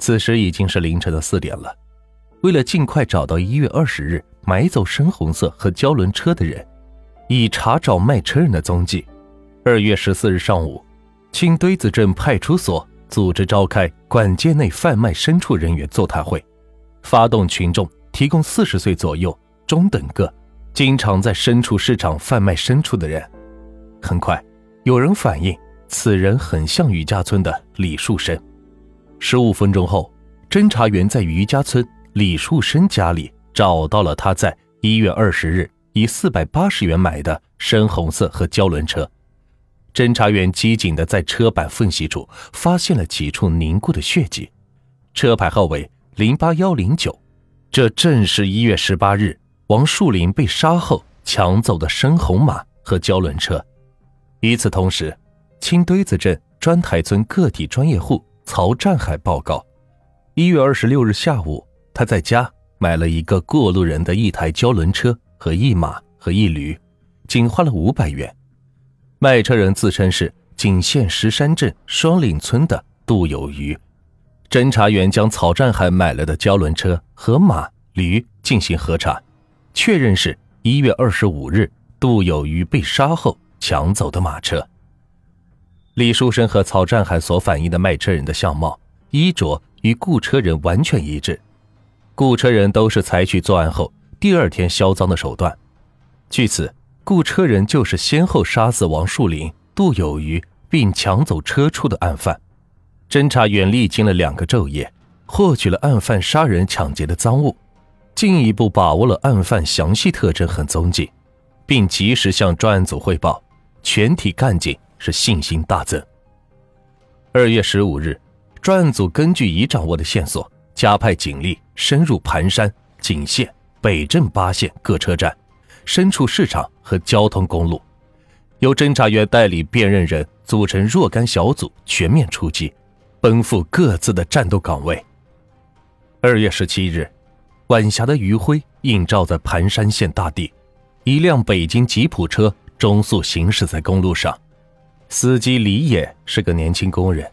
此时已经是凌晨的四点了。为了尽快找到一月二十日买走深红色和胶轮车的人，以查找卖车人的踪迹，二月十四日上午，青堆子镇派出所组织召开管界内贩卖牲畜人员座谈会，发动群众提供四十岁左右、中等个、经常在牲畜市场贩卖牲畜的人。很快，有人反映此人很像余家村的李树生。十五分钟后，侦查员在余家村李树生家里找到了他在一月二十日以四百八十元买的深红色和胶轮车。侦查员机警地在车板缝隙处发现了几处凝固的血迹，车牌号为零八幺零九，这正是一月十八日王树林被杀后抢走的深红马和胶轮车。与此同时，青堆子镇砖台村个体专业户曹占海报告：一月二十六日下午，他在家买了一个过路人的一台胶轮车和一马和一驴，仅花了五百元。卖车人自称是景县石山镇双岭村的杜有余。侦查员将曹占海买来的胶轮车和马驴进行核查，确认是一月二十五日杜有余被杀后。抢走的马车。李书生和曹占海所反映的卖车人的相貌、衣着与雇车人完全一致，雇车人都是采取作案后第二天销赃的手段。据此，雇车人就是先后杀死王树林、杜有余并抢走车处的案犯。侦查员历经了两个昼夜，获取了案犯杀人抢劫的赃物，进一步把握了案犯详细特征和踪迹，并及时向专案组汇报。全体干警是信心大增。二月十五日，专案组根据已掌握的线索，加派警力深入盘山、景县、北镇八县各车站、牲畜市场和交通公路，由侦查员代理辨认人组成若干小组，全面出击，奔赴各自的战斗岗位。二月十七日，晚霞的余晖映照在盘山县大地，一辆北京吉普车。中速行驶在公路上，司机李野是个年轻工人，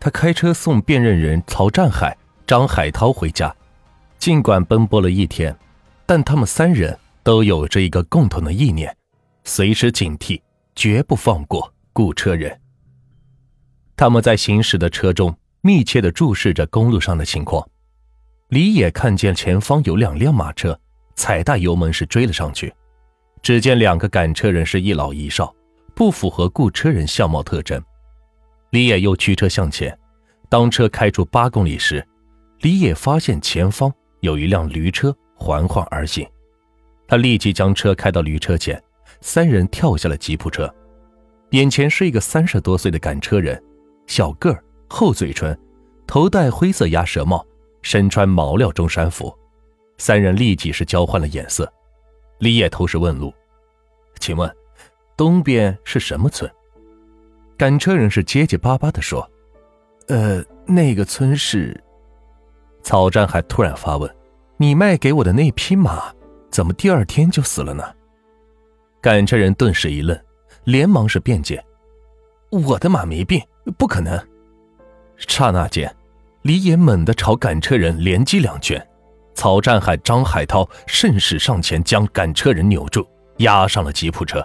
他开车送辨认人曹占海、张海涛回家。尽管奔波了一天，但他们三人都有着一个共同的意念：随时警惕，绝不放过雇车人。他们在行驶的车中密切地注视着公路上的情况。李野看见前方有两辆马车，踩大油门是追了上去。只见两个赶车人是一老一少，不符合雇车人相貌特征。李野又驱车向前，当车开出八公里时，李野发现前方有一辆驴车缓缓而行，他立即将车开到驴车前，三人跳下了吉普车。眼前是一个三十多岁的赶车人，小个儿，厚嘴唇，头戴灰色鸭舌帽，身穿毛料中山服。三人立即是交换了眼色。李野头是问路，请问，东边是什么村？赶车人是结结巴巴的说：“呃，那个村是。”曹占海突然发问：“你卖给我的那匹马，怎么第二天就死了呢？”赶车人顿时一愣，连忙是辩解：“我的马没病，不可能。”刹那间，李野猛地朝赶车人连击两拳。曹占海、张海涛顺势上前，将赶车人扭住，押上了吉普车。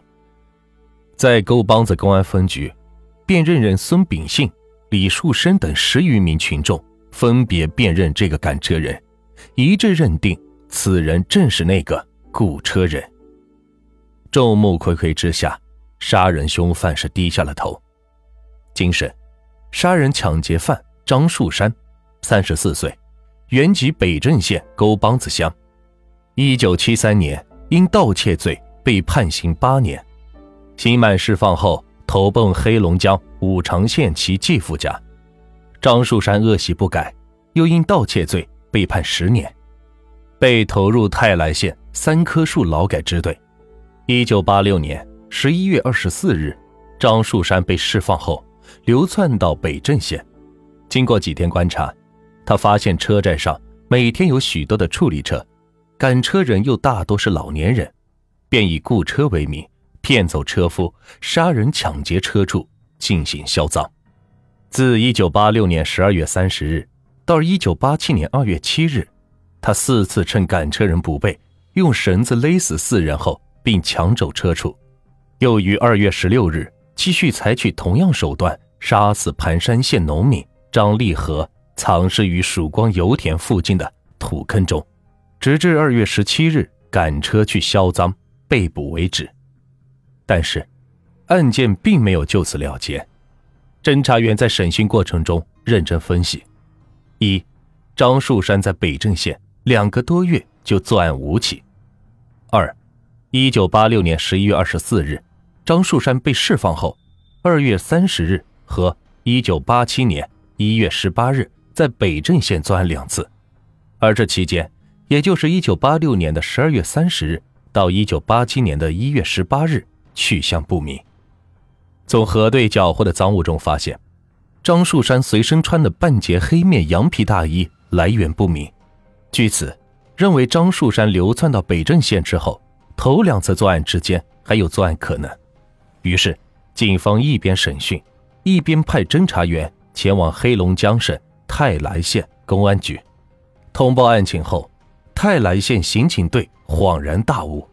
在沟帮子公安分局，辨认人孙秉信、李树生等十余名群众分别辨认这个赶车人，一致认定此人正是那个雇车人。众目睽睽之下，杀人凶犯是低下了头。经审，杀人抢劫犯张树山，三十四岁。原籍北镇县沟帮子乡，一九七三年因盗窃罪被判刑八年，刑满释放后投奔黑龙江五常县其继父家。张树山恶习不改，又因盗窃罪被判十年，被投入泰来县三棵树劳改支队。一九八六年十一月二十四日，张树山被释放后流窜到北镇县，经过几天观察。他发现车站上每天有许多的处理车，赶车人又大多是老年人，便以雇车为名骗走车夫，杀人抢劫车处，进行销赃。自一九八六年十二月三十日到一九八七年二月七日，他四次趁赶车人不备，用绳子勒死四人后，并抢走车处。又于二月十六日，继续采取同样手段，杀死盘山县农民张立和，藏尸于曙光油田附近的土坑中，直至二月十七日赶车去销赃被捕为止。但是，案件并没有就此了结。侦查员在审讯过程中认真分析：一，张树山在北镇县两个多月就作案五起；二，一九八六年十一月二十四日，张树山被释放后，二月三十日和一九八七年一月十八日在北镇县作案两次，而这期间，也就是一九八六年的十二月三十日到一九八七年的一月十八日，去向不明。从核对缴获的赃物中发现，张树山随身穿的半截黑面羊皮大衣来源不明。据此，认为张树山流窜到北镇县之后，头两次作案之间还有作案可能。于是，警方一边审讯，一边派侦查员前往黑龙江省泰来县公安局通报案情后，泰来县刑警队恍然大悟。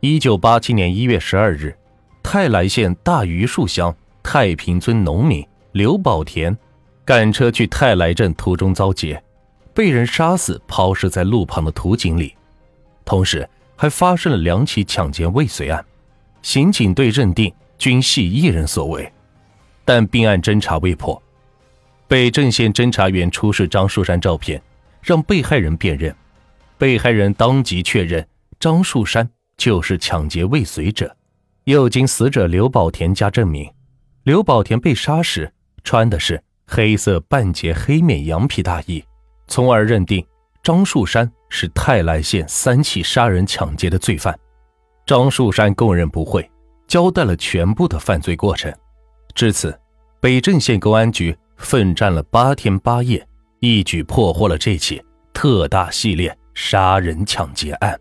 一九八七年一月十二日。泰来县大榆树乡太平村农民刘宝田赶车去泰来镇途中遭劫，被人杀死，抛尸在路旁的土井里。同时，还发生了两起抢劫未遂案，刑警队认定均系一人所为，但并案侦查未破。北镇县侦查员出示张树山照片，让被害人辨认，被害人当即确认张树山就是抢劫未遂者。又经死者刘宝田家证明，刘宝田被杀时穿的是黑色半截黑面羊皮大衣，从而认定张树山是泰来县三起杀人抢劫的罪犯。张树山供认不讳，交代了全部的犯罪过程。至此，北镇县公安局奋战了八天八夜，一举破获了这起特大系列杀人抢劫案。